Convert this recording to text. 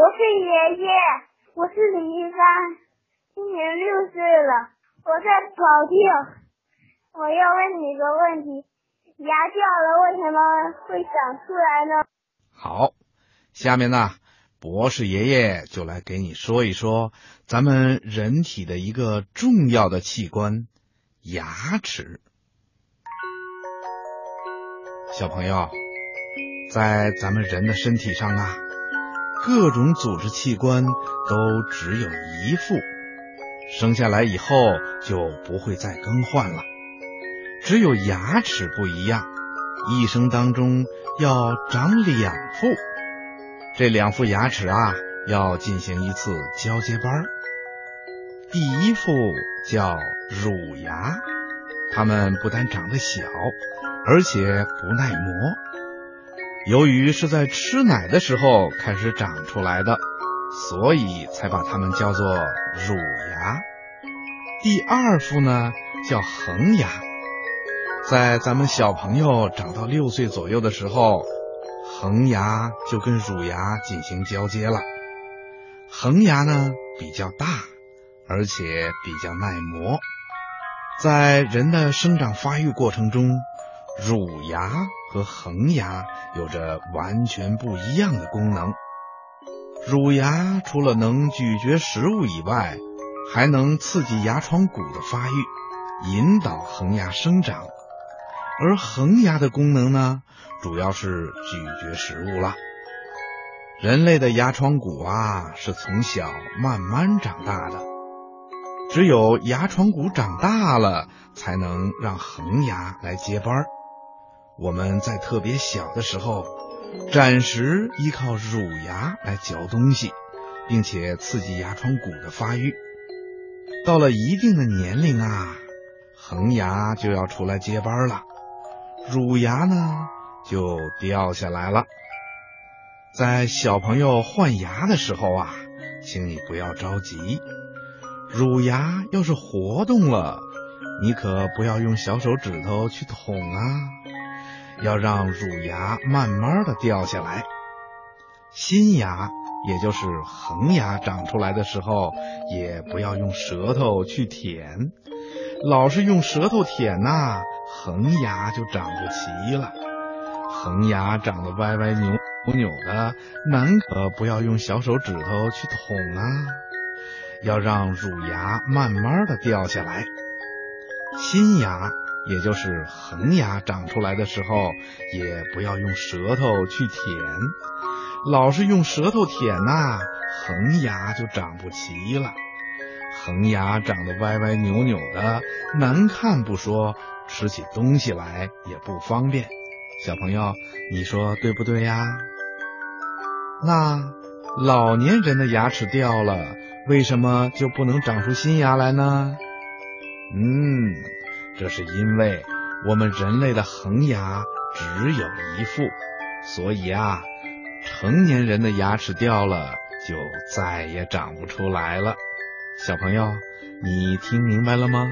我是爷爷，我是李一帆，今年六岁了，我在保定。我要问你个问题：牙掉了为什么会长出来呢？好，下面呢，博士爷爷就来给你说一说咱们人体的一个重要的器官——牙齿。小朋友，在咱们人的身体上啊。各种组织器官都只有一副，生下来以后就不会再更换了。只有牙齿不一样，一生当中要长两副。这两副牙齿啊，要进行一次交接班。第一副叫乳牙，它们不但长得小，而且不耐磨。由于是在吃奶的时候开始长出来的，所以才把它们叫做乳牙。第二副呢叫恒牙，在咱们小朋友长到六岁左右的时候，恒牙就跟乳牙进行交接了。恒牙呢比较大，而且比较耐磨，在人的生长发育过程中。乳牙和恒牙有着完全不一样的功能。乳牙除了能咀嚼食物以外，还能刺激牙床骨的发育，引导恒牙生长。而恒牙的功能呢，主要是咀嚼食物了。人类的牙床骨啊，是从小慢慢长大的，只有牙床骨长大了，才能让恒牙来接班儿。我们在特别小的时候，暂时依靠乳牙来嚼东西，并且刺激牙床骨的发育。到了一定的年龄啊，恒牙就要出来接班了，乳牙呢就掉下来了。在小朋友换牙的时候啊，请你不要着急，乳牙要是活动了，你可不要用小手指头去捅啊。要让乳牙慢慢的掉下来，新牙也就是恒牙长出来的时候，也不要用舌头去舔，老是用舌头舔呐，恒牙就长不齐了。恒牙长得歪歪扭扭的，难可不要用小手指头去捅啊，要让乳牙慢慢的掉下来，新牙。也就是恒牙长出来的时候，也不要用舌头去舔，老是用舌头舔呐，恒牙就长不齐了。恒牙长得歪歪扭扭的，难看不说，吃起东西来也不方便。小朋友，你说对不对呀？那老年人的牙齿掉了，为什么就不能长出新牙来呢？嗯。这是因为我们人类的恒牙只有一副，所以啊，成年人的牙齿掉了就再也长不出来了。小朋友，你听明白了吗？